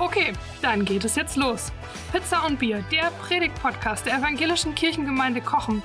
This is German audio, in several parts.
Okay, dann geht es jetzt los. Pizza und Bier, der Predigt-Podcast der evangelischen Kirchengemeinde Kochen.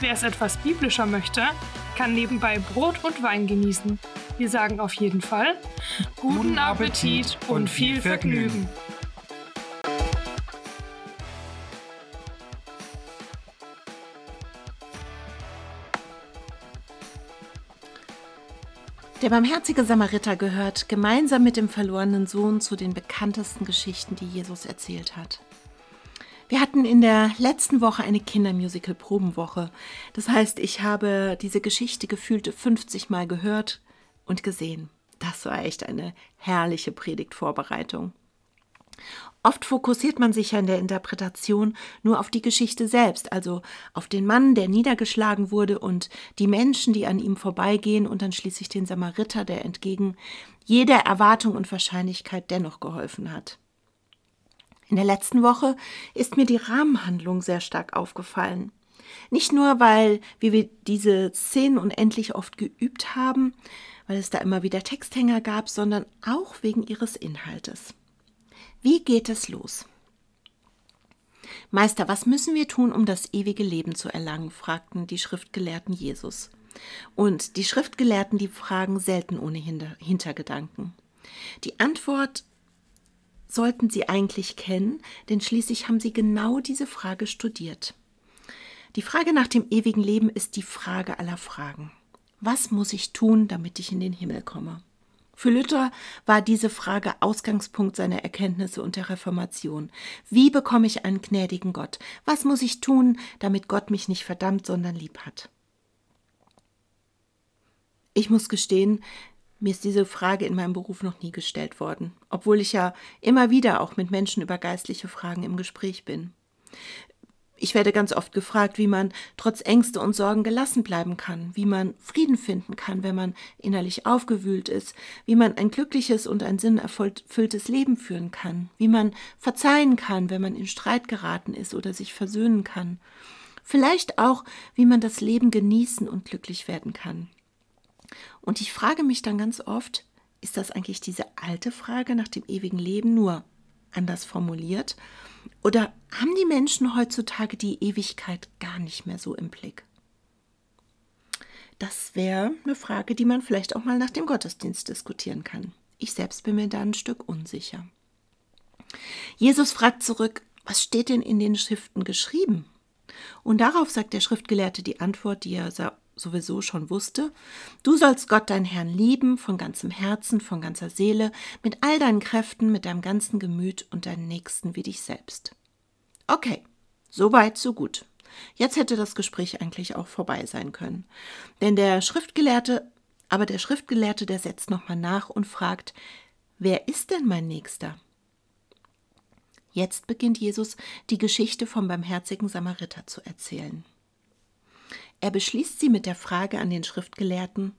Wer es etwas biblischer möchte, kann nebenbei Brot und Wein genießen. Wir sagen auf jeden Fall guten Appetit und viel Vergnügen. Der barmherzige Samariter gehört gemeinsam mit dem verlorenen Sohn zu den bekanntesten Geschichten, die Jesus erzählt hat. Wir hatten in der letzten Woche eine Kindermusical-Probenwoche. Das heißt, ich habe diese Geschichte gefühlte 50 Mal gehört und gesehen. Das war echt eine herrliche Predigtvorbereitung. Oft fokussiert man sich ja in der Interpretation nur auf die Geschichte selbst, also auf den Mann, der niedergeschlagen wurde und die Menschen, die an ihm vorbeigehen und dann schließlich den Samariter, der entgegen jeder Erwartung und Wahrscheinlichkeit dennoch geholfen hat. In der letzten Woche ist mir die Rahmenhandlung sehr stark aufgefallen. Nicht nur, weil wir diese Szenen unendlich oft geübt haben, weil es da immer wieder Texthänger gab, sondern auch wegen ihres Inhaltes. Wie geht es los? Meister, was müssen wir tun, um das ewige Leben zu erlangen? fragten die Schriftgelehrten Jesus. Und die Schriftgelehrten, die fragen selten ohne Hintergedanken. Die Antwort sollten sie eigentlich kennen, denn schließlich haben sie genau diese Frage studiert. Die Frage nach dem ewigen Leben ist die Frage aller Fragen. Was muss ich tun, damit ich in den Himmel komme? Für Luther war diese Frage Ausgangspunkt seiner Erkenntnisse und der Reformation. Wie bekomme ich einen gnädigen Gott? Was muss ich tun, damit Gott mich nicht verdammt, sondern lieb hat? Ich muss gestehen, mir ist diese Frage in meinem Beruf noch nie gestellt worden, obwohl ich ja immer wieder auch mit Menschen über geistliche Fragen im Gespräch bin. Ich werde ganz oft gefragt, wie man trotz Ängste und Sorgen gelassen bleiben kann, wie man Frieden finden kann, wenn man innerlich aufgewühlt ist, wie man ein glückliches und ein sinnerfülltes Leben führen kann, wie man verzeihen kann, wenn man in Streit geraten ist oder sich versöhnen kann. Vielleicht auch, wie man das Leben genießen und glücklich werden kann. Und ich frage mich dann ganz oft, ist das eigentlich diese alte Frage nach dem ewigen Leben nur anders formuliert? Oder haben die Menschen heutzutage die Ewigkeit gar nicht mehr so im Blick? Das wäre eine Frage, die man vielleicht auch mal nach dem Gottesdienst diskutieren kann. Ich selbst bin mir da ein Stück unsicher. Jesus fragt zurück, was steht denn in den Schriften geschrieben? Und darauf sagt der Schriftgelehrte die Antwort, die er sowieso schon wusste, du sollst Gott dein Herrn lieben von ganzem Herzen, von ganzer Seele, mit all deinen Kräften, mit deinem ganzen Gemüt und deinen Nächsten wie dich selbst. Okay, so weit, so gut. Jetzt hätte das Gespräch eigentlich auch vorbei sein können. Denn der Schriftgelehrte, aber der Schriftgelehrte, der setzt nochmal nach und fragt, wer ist denn mein Nächster? Jetzt beginnt Jesus die Geschichte vom barmherzigen Samariter zu erzählen. Er beschließt sie mit der Frage an den Schriftgelehrten,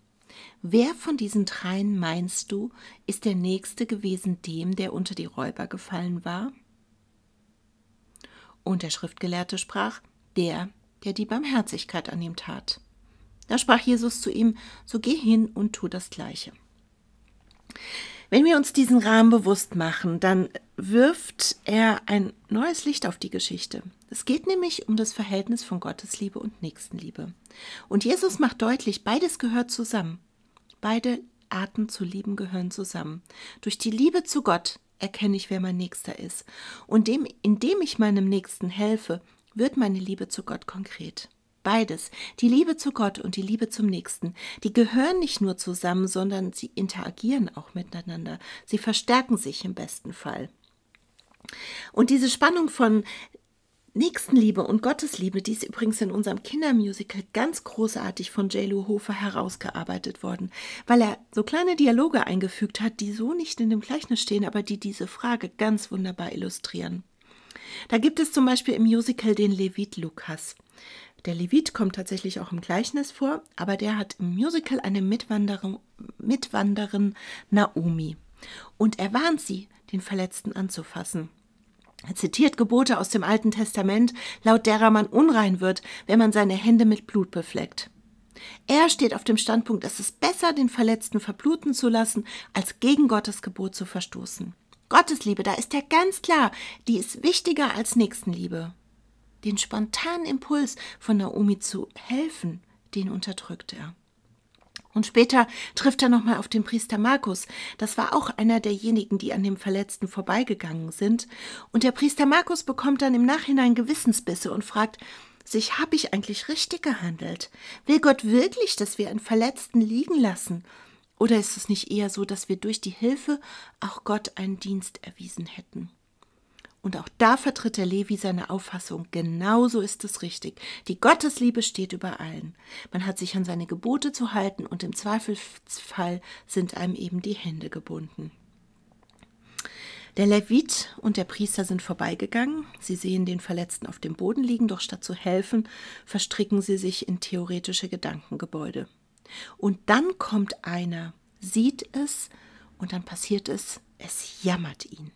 Wer von diesen dreien meinst du, ist der Nächste gewesen dem, der unter die Räuber gefallen war? Und der Schriftgelehrte sprach, der, der die Barmherzigkeit an ihm tat. Da sprach Jesus zu ihm, so geh hin und tu das Gleiche. Wenn wir uns diesen Rahmen bewusst machen, dann wirft er ein neues Licht auf die Geschichte. Es geht nämlich um das Verhältnis von Gottesliebe und Nächstenliebe. Und Jesus macht deutlich, beides gehört zusammen. Beide Arten zu lieben gehören zusammen. Durch die Liebe zu Gott erkenne ich, wer mein Nächster ist. Und dem, indem ich meinem Nächsten helfe, wird meine Liebe zu Gott konkret. Beides, die Liebe zu Gott und die Liebe zum Nächsten, die gehören nicht nur zusammen, sondern sie interagieren auch miteinander. Sie verstärken sich im besten Fall. Und diese Spannung von Nächstenliebe und Gottesliebe, die ist übrigens in unserem Kindermusical ganz großartig von J. Hofer herausgearbeitet worden, weil er so kleine Dialoge eingefügt hat, die so nicht in dem Gleichnis stehen, aber die diese Frage ganz wunderbar illustrieren. Da gibt es zum Beispiel im Musical den Levit Lukas. Der Levit kommt tatsächlich auch im Gleichnis vor, aber der hat im Musical eine Mitwanderin, Mitwanderin Naomi. Und er warnt sie, den Verletzten anzufassen. Er zitiert Gebote aus dem Alten Testament, laut derer man unrein wird, wenn man seine Hände mit Blut befleckt. Er steht auf dem Standpunkt, es ist besser, den Verletzten verbluten zu lassen, als gegen Gottes Gebot zu verstoßen. Gottesliebe, da ist er ganz klar, die ist wichtiger als Nächstenliebe. Den spontanen Impuls von Naomi zu helfen, den unterdrückt er. Und später trifft er nochmal auf den Priester Markus. Das war auch einer derjenigen, die an dem Verletzten vorbeigegangen sind. Und der Priester Markus bekommt dann im Nachhinein Gewissensbisse und fragt sich, habe ich eigentlich richtig gehandelt? Will Gott wirklich, dass wir einen Verletzten liegen lassen? Oder ist es nicht eher so, dass wir durch die Hilfe auch Gott einen Dienst erwiesen hätten? Und auch da vertritt der Levi seine Auffassung. Genauso ist es richtig. Die Gottesliebe steht über allen. Man hat sich an seine Gebote zu halten und im Zweifelsfall sind einem eben die Hände gebunden. Der Levit und der Priester sind vorbeigegangen. Sie sehen den Verletzten auf dem Boden liegen, doch statt zu helfen, verstricken sie sich in theoretische Gedankengebäude. Und dann kommt einer, sieht es und dann passiert es, es jammert ihn.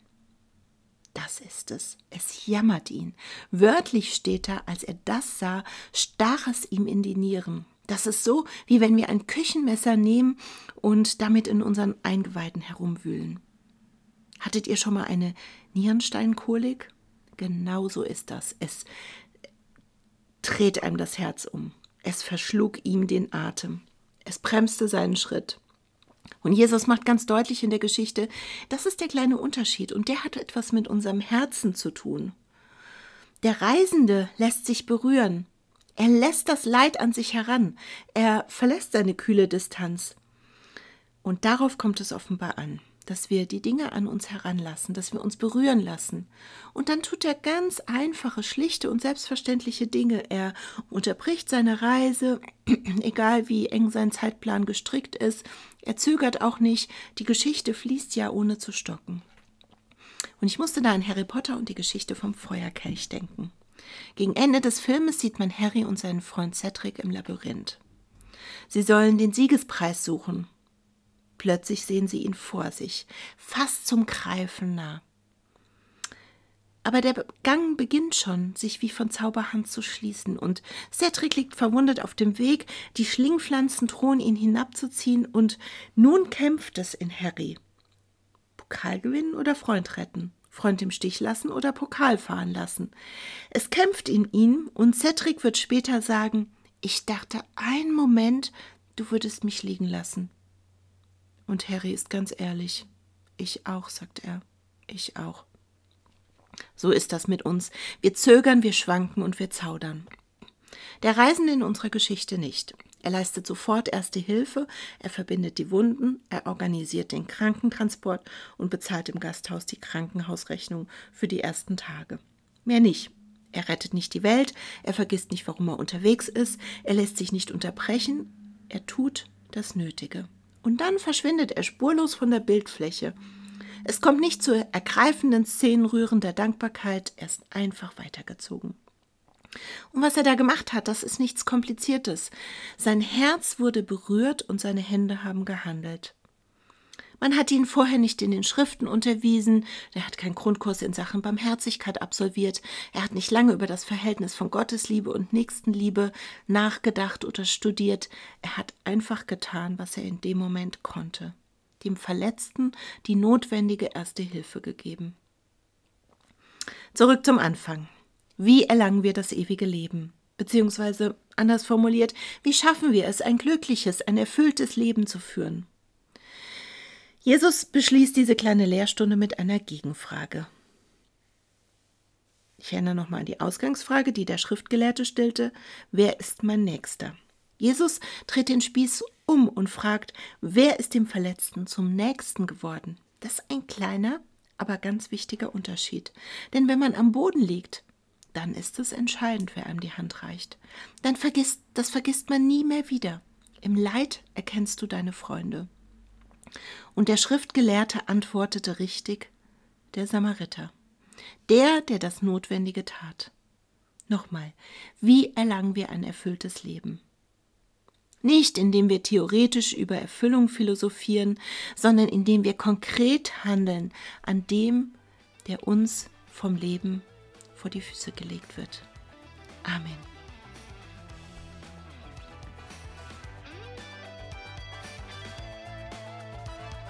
Das ist es. Es jammert ihn. Wörtlich steht da, als er das sah, stach es ihm in die Nieren. Das ist so, wie wenn wir ein Küchenmesser nehmen und damit in unseren Eingeweiden herumwühlen. Hattet ihr schon mal eine Nierensteinkolik? Genauso ist das. Es dreht einem das Herz um. Es verschlug ihm den Atem. Es bremste seinen Schritt. Und Jesus macht ganz deutlich in der Geschichte, das ist der kleine Unterschied und der hat etwas mit unserem Herzen zu tun. Der Reisende lässt sich berühren. Er lässt das Leid an sich heran. Er verlässt seine kühle Distanz. Und darauf kommt es offenbar an dass wir die Dinge an uns heranlassen, dass wir uns berühren lassen. Und dann tut er ganz einfache, schlichte und selbstverständliche Dinge. Er unterbricht seine Reise, egal wie eng sein Zeitplan gestrickt ist. Er zögert auch nicht. Die Geschichte fließt ja ohne zu stocken. Und ich musste da an Harry Potter und die Geschichte vom Feuerkelch denken. Gegen Ende des Filmes sieht man Harry und seinen Freund Cedric im Labyrinth. Sie sollen den Siegespreis suchen, Plötzlich sehen sie ihn vor sich, fast zum Greifen nah. Aber der Gang beginnt schon, sich wie von Zauberhand zu schließen, und Cedric liegt verwundet auf dem Weg, die Schlingpflanzen drohen ihn hinabzuziehen, und nun kämpft es in Harry. Pokal gewinnen oder Freund retten? Freund im Stich lassen oder Pokal fahren lassen? Es kämpft in ihm, und Cedric wird später sagen, ich dachte einen Moment, du würdest mich liegen lassen. Und Harry ist ganz ehrlich. Ich auch, sagt er. Ich auch. So ist das mit uns. Wir zögern, wir schwanken und wir zaudern. Der Reisende in unserer Geschichte nicht. Er leistet sofort erste Hilfe, er verbindet die Wunden, er organisiert den Krankentransport und bezahlt im Gasthaus die Krankenhausrechnung für die ersten Tage. Mehr nicht. Er rettet nicht die Welt, er vergisst nicht, warum er unterwegs ist, er lässt sich nicht unterbrechen, er tut das Nötige und dann verschwindet er spurlos von der Bildfläche. Es kommt nicht zu ergreifenden Szenenrühren der Dankbarkeit, er ist einfach weitergezogen. Und was er da gemacht hat, das ist nichts Kompliziertes. Sein Herz wurde berührt und seine Hände haben gehandelt. Man hat ihn vorher nicht in den Schriften unterwiesen, er hat keinen Grundkurs in Sachen Barmherzigkeit absolviert, er hat nicht lange über das Verhältnis von Gottesliebe und Nächstenliebe nachgedacht oder studiert, er hat einfach getan, was er in dem Moment konnte, dem Verletzten die notwendige erste Hilfe gegeben. Zurück zum Anfang. Wie erlangen wir das ewige Leben? Beziehungsweise, anders formuliert, wie schaffen wir es, ein glückliches, ein erfülltes Leben zu führen? Jesus beschließt diese kleine Lehrstunde mit einer Gegenfrage. Ich erinnere nochmal an die Ausgangsfrage, die der Schriftgelehrte stellte: Wer ist mein Nächster? Jesus dreht den Spieß um und fragt: Wer ist dem Verletzten zum Nächsten geworden? Das ist ein kleiner, aber ganz wichtiger Unterschied. Denn wenn man am Boden liegt, dann ist es entscheidend, wer einem die Hand reicht. Dann vergisst, das vergisst man nie mehr wieder. Im Leid erkennst du deine Freunde. Und der Schriftgelehrte antwortete richtig, der Samariter, der, der das Notwendige tat. Nochmal, wie erlangen wir ein erfülltes Leben? Nicht indem wir theoretisch über Erfüllung philosophieren, sondern indem wir konkret handeln an dem, der uns vom Leben vor die Füße gelegt wird. Amen.